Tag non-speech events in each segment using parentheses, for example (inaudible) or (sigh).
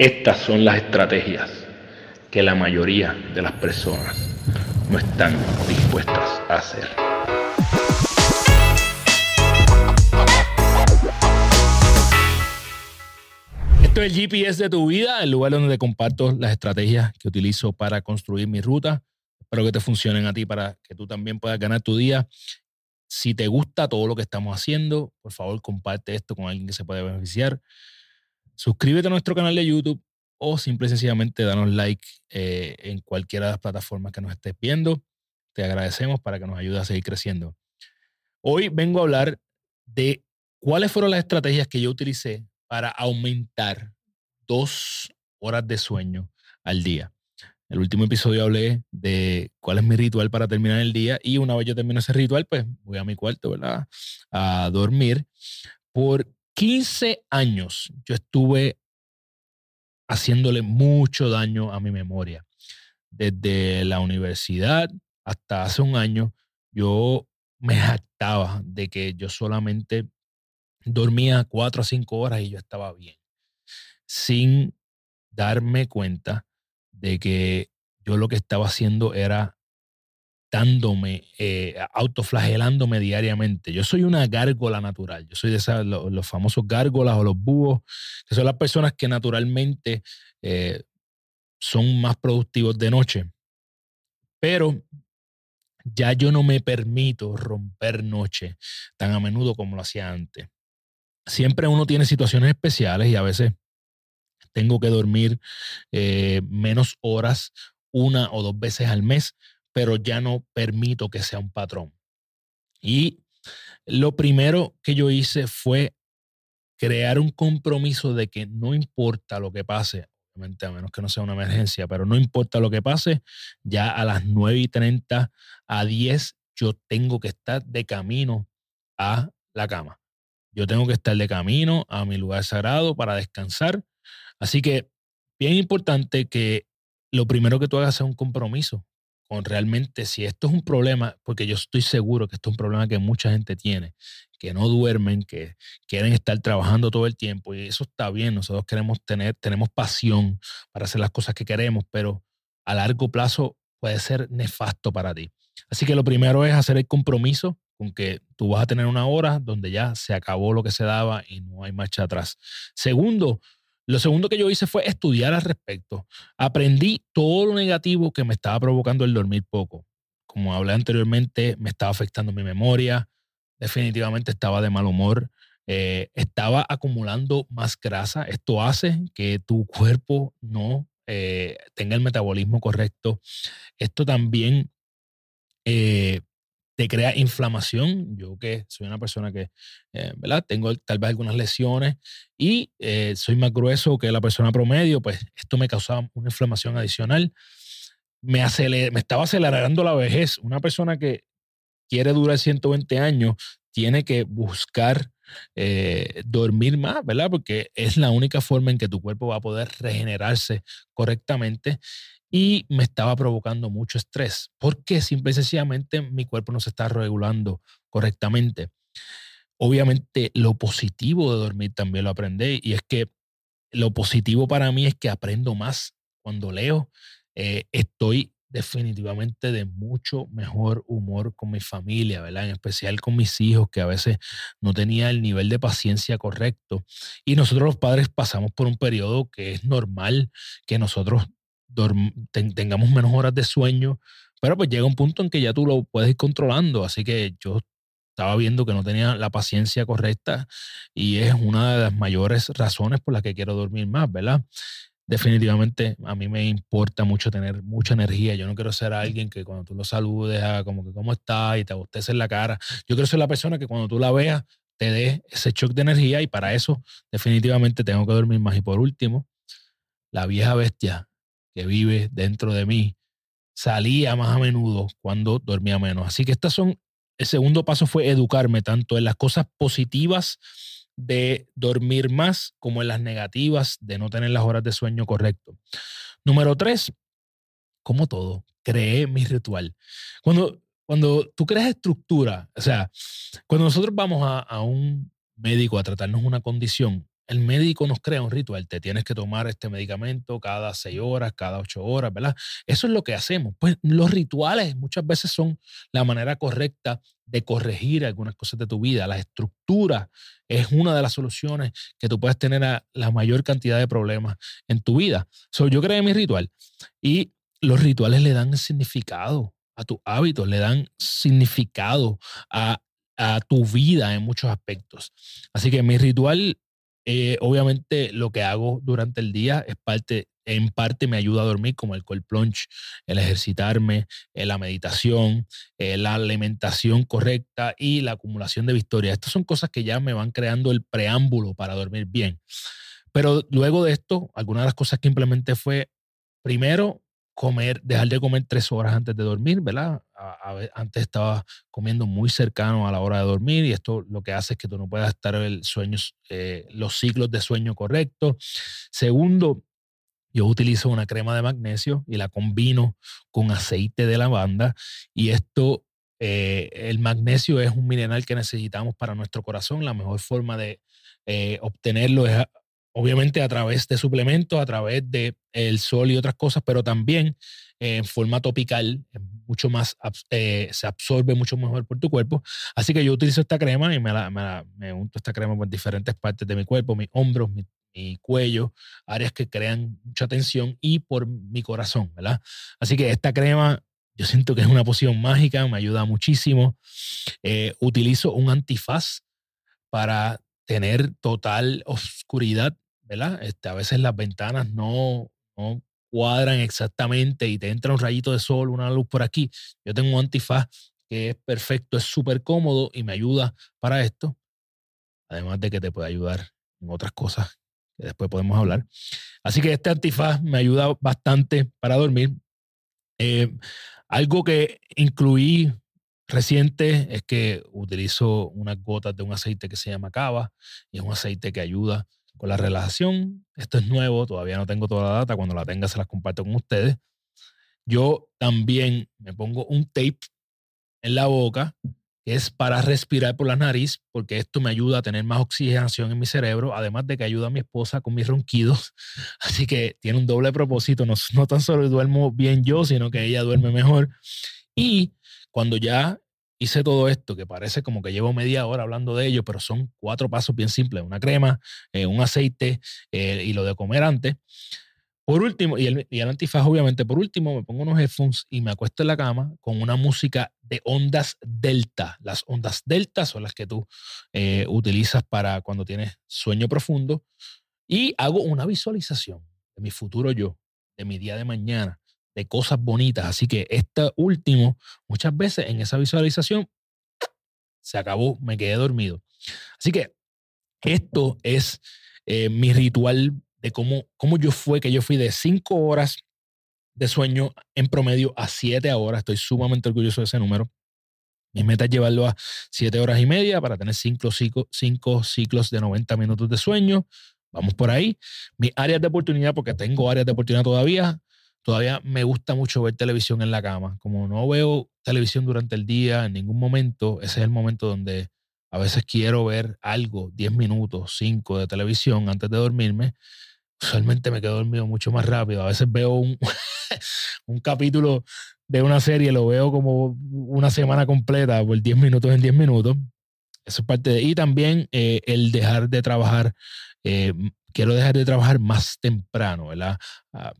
Estas son las estrategias que la mayoría de las personas no están dispuestas a hacer. Esto es el GPS de tu vida, el lugar donde te comparto las estrategias que utilizo para construir mi ruta. Espero que te funcionen a ti para que tú también puedas ganar tu día. Si te gusta todo lo que estamos haciendo, por favor comparte esto con alguien que se puede beneficiar. Suscríbete a nuestro canal de YouTube o simple y sencillamente danos like eh, en cualquiera de las plataformas que nos estés viendo. Te agradecemos para que nos ayude a seguir creciendo. Hoy vengo a hablar de cuáles fueron las estrategias que yo utilicé para aumentar dos horas de sueño al día. El último episodio hablé de cuál es mi ritual para terminar el día y una vez yo termino ese ritual, pues voy a mi cuarto, ¿verdad? A dormir. Por 15 años yo estuve haciéndole mucho daño a mi memoria. Desde la universidad hasta hace un año, yo me jactaba de que yo solamente dormía cuatro a cinco horas y yo estaba bien, sin darme cuenta de que yo lo que estaba haciendo era eh, autoflagelándome diariamente. Yo soy una gárgola natural. Yo soy de esas, los, famosos gárgolas o los búhos, que son las personas que naturalmente eh, son más productivos de noche. Pero ya yo no me permito romper noche tan a menudo como lo hacía antes. Siempre uno tiene situaciones especiales y a veces tengo que dormir eh, menos horas una o dos veces al mes pero ya no permito que sea un patrón. Y lo primero que yo hice fue crear un compromiso de que no importa lo que pase, obviamente a menos que no sea una emergencia, pero no importa lo que pase, ya a las 9 y 30 a 10 yo tengo que estar de camino a la cama. Yo tengo que estar de camino a mi lugar sagrado para descansar. Así que bien importante que lo primero que tú hagas sea un compromiso con realmente si esto es un problema, porque yo estoy seguro que esto es un problema que mucha gente tiene, que no duermen, que quieren estar trabajando todo el tiempo y eso está bien, nosotros queremos tener, tenemos pasión para hacer las cosas que queremos, pero a largo plazo puede ser nefasto para ti. Así que lo primero es hacer el compromiso con que tú vas a tener una hora donde ya se acabó lo que se daba y no hay marcha atrás. Segundo, lo segundo que yo hice fue estudiar al respecto. Aprendí todo lo negativo que me estaba provocando el dormir poco. Como hablé anteriormente, me estaba afectando mi memoria, definitivamente estaba de mal humor, eh, estaba acumulando más grasa. Esto hace que tu cuerpo no eh, tenga el metabolismo correcto. Esto también eh, te crea inflamación. Yo que soy una persona que, eh, ¿verdad? Tengo tal vez algunas lesiones y eh, soy más grueso que la persona promedio, pues esto me causaba una inflamación adicional. Me, me estaba acelerando la vejez. Una persona que quiere durar 120 años tiene que buscar eh, dormir más, ¿verdad? Porque es la única forma en que tu cuerpo va a poder regenerarse correctamente y me estaba provocando mucho estrés porque simple y sencillamente mi cuerpo no se está regulando correctamente. Obviamente lo positivo de dormir también lo aprendí y es que lo positivo para mí es que aprendo más cuando leo. Eh, estoy definitivamente de mucho mejor humor con mi familia, ¿verdad? En especial con mis hijos, que a veces no tenía el nivel de paciencia correcto. Y nosotros los padres pasamos por un periodo que es normal que nosotros tengamos menos horas de sueño, pero pues llega un punto en que ya tú lo puedes ir controlando, así que yo estaba viendo que no tenía la paciencia correcta y es una de las mayores razones por las que quiero dormir más, ¿verdad? Definitivamente a mí me importa mucho tener mucha energía. Yo no quiero ser alguien que cuando tú lo saludes, como que cómo está y te abusteces en la cara. Yo quiero ser la persona que cuando tú la veas te dé ese shock de energía y para eso definitivamente tengo que dormir más. Y por último, la vieja bestia que vive dentro de mí salía más a menudo cuando dormía menos. Así que estas son, el segundo paso fue educarme tanto en las cosas positivas de dormir más como en las negativas de no tener las horas de sueño correcto. Número tres, como todo, creé mi ritual. Cuando, cuando tú creas estructura, o sea, cuando nosotros vamos a, a un médico a tratarnos una condición, el médico nos crea un ritual, te tienes que tomar este medicamento cada seis horas, cada ocho horas, ¿verdad? Eso es lo que hacemos. Pues los rituales muchas veces son la manera correcta de corregir algunas cosas de tu vida. La estructura es una de las soluciones que tú puedes tener a la mayor cantidad de problemas en tu vida. So, yo creé mi ritual y los rituales le dan significado a tus hábitos, le dan significado a, a tu vida en muchos aspectos. Así que mi ritual eh, obviamente lo que hago durante el día es parte, en parte me ayuda a dormir, como el cold plunge, el ejercitarme, eh, la meditación, eh, la alimentación correcta y la acumulación de victorias. Estas son cosas que ya me van creando el preámbulo para dormir bien. Pero luego de esto, algunas de las cosas que implementé fue, primero, dejar de comer tres horas antes de dormir, ¿verdad? antes estaba comiendo muy cercano a la hora de dormir y esto lo que hace es que tú no puedas estar el sueño, eh, los ciclos de sueño correctos. Segundo, yo utilizo una crema de magnesio y la combino con aceite de lavanda y esto, eh, el magnesio es un mineral que necesitamos para nuestro corazón. La mejor forma de eh, obtenerlo es obviamente a través de suplementos, a través de el sol y otras cosas, pero también en forma topical, mucho más, eh, se absorbe mucho mejor por tu cuerpo. Así que yo utilizo esta crema y me, me, unto esta crema por diferentes partes de mi cuerpo, mis hombros, mi, cuello, áreas que crean mucha tensión y por mi corazón, ¿verdad? Así que esta crema yo siento que es una poción mágica, me ayuda muchísimo. Eh, utilizo un antifaz para tener total oscuridad, ¿verdad? Este, a veces las ventanas no, no cuadran exactamente y te entra un rayito de sol, una luz por aquí. Yo tengo un antifaz que es perfecto, es súper cómodo y me ayuda para esto. Además de que te puede ayudar en otras cosas que después podemos hablar. Así que este antifaz me ayuda bastante para dormir. Eh, algo que incluí reciente es que utilizo unas gotas de un aceite que se llama cava y es un aceite que ayuda con la relajación. Esto es nuevo, todavía no tengo toda la data, cuando la tenga se las comparto con ustedes. Yo también me pongo un tape en la boca que es para respirar por la nariz, porque esto me ayuda a tener más oxigenación en mi cerebro, además de que ayuda a mi esposa con mis ronquidos. (laughs) Así que tiene un doble propósito, no, no tan solo duermo bien yo, sino que ella duerme mejor. Y cuando ya hice todo esto, que parece como que llevo media hora hablando de ello, pero son cuatro pasos bien simples, una crema, eh, un aceite eh, y lo de comer antes. Por último, y el, y antifaz obviamente, por último me pongo unos headphones y me acuesto en la cama con una música de ondas delta. Las ondas delta son las que tú eh, utilizas para cuando tienes sueño profundo y hago una visualización de mi futuro yo, de mi día de mañana, de cosas bonitas. Así que este último, muchas veces en esa visualización, se acabó, me quedé dormido. Así que esto es eh, mi ritual de cómo, cómo yo fue, que yo fui de cinco horas de sueño en promedio a siete horas. Estoy sumamente orgulloso de ese número. Mi meta es llevarlo a siete horas y media para tener cinco, cinco, cinco ciclos de 90 minutos de sueño. Vamos por ahí. Mis áreas de oportunidad, porque tengo áreas de oportunidad todavía, todavía me gusta mucho ver televisión en la cama. Como no veo televisión durante el día en ningún momento, ese es el momento donde a veces quiero ver algo, 10 minutos, 5 de televisión antes de dormirme. Usualmente me quedo dormido mucho más rápido. A veces veo un, (laughs) un capítulo de una serie, lo veo como una semana completa por 10 minutos en 10 minutos. Eso es parte de... Y también eh, el dejar de trabajar, eh, quiero dejar de trabajar más temprano, ¿verdad? Ah,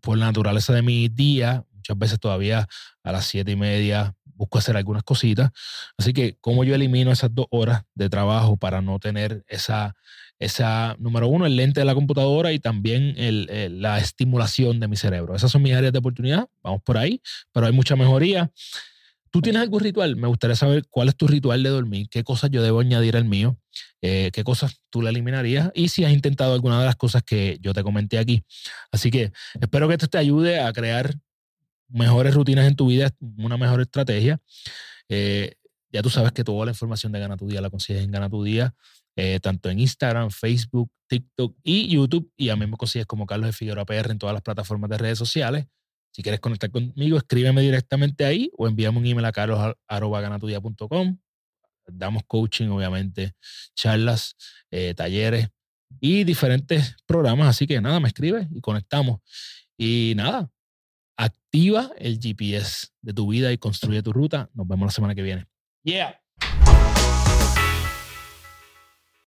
por, la naturaleza de mi día, muchas veces todavía a las siete y media busco hacer algunas cositas. Así que, ¿cómo yo elimino esas dos horas de trabajo para no tener esa, esa número uno, el lente de la computadora y también la estimulación de mi cerebro? Esas son mis áreas de oportunidad. Vamos por ahí, pero hay mucha mejoría. ¿Tú tienes algún ritual? Me gustaría saber cuál es tu ritual de dormir, qué cosas yo debo añadir al mío, eh, qué cosas tú le eliminarías y si has intentado alguna de las cosas que yo te comenté aquí. Así que espero que esto te ayude a crear mejores rutinas en tu vida, una mejor estrategia. Eh, ya tú sabes que toda la información de Gana tu Día la consigues en Gana tu Día, eh, tanto en Instagram, Facebook, TikTok y YouTube. Y a mí me consigues como Carlos de Figueroa PR en todas las plataformas de redes sociales. Si quieres conectar conmigo, escríbeme directamente ahí o envíame un email a carlos.ganatudia.com. Damos coaching, obviamente, charlas, eh, talleres y diferentes programas. Así que nada, me escribe y conectamos. Y nada, activa el GPS de tu vida y construye tu ruta. Nos vemos la semana que viene. Yeah.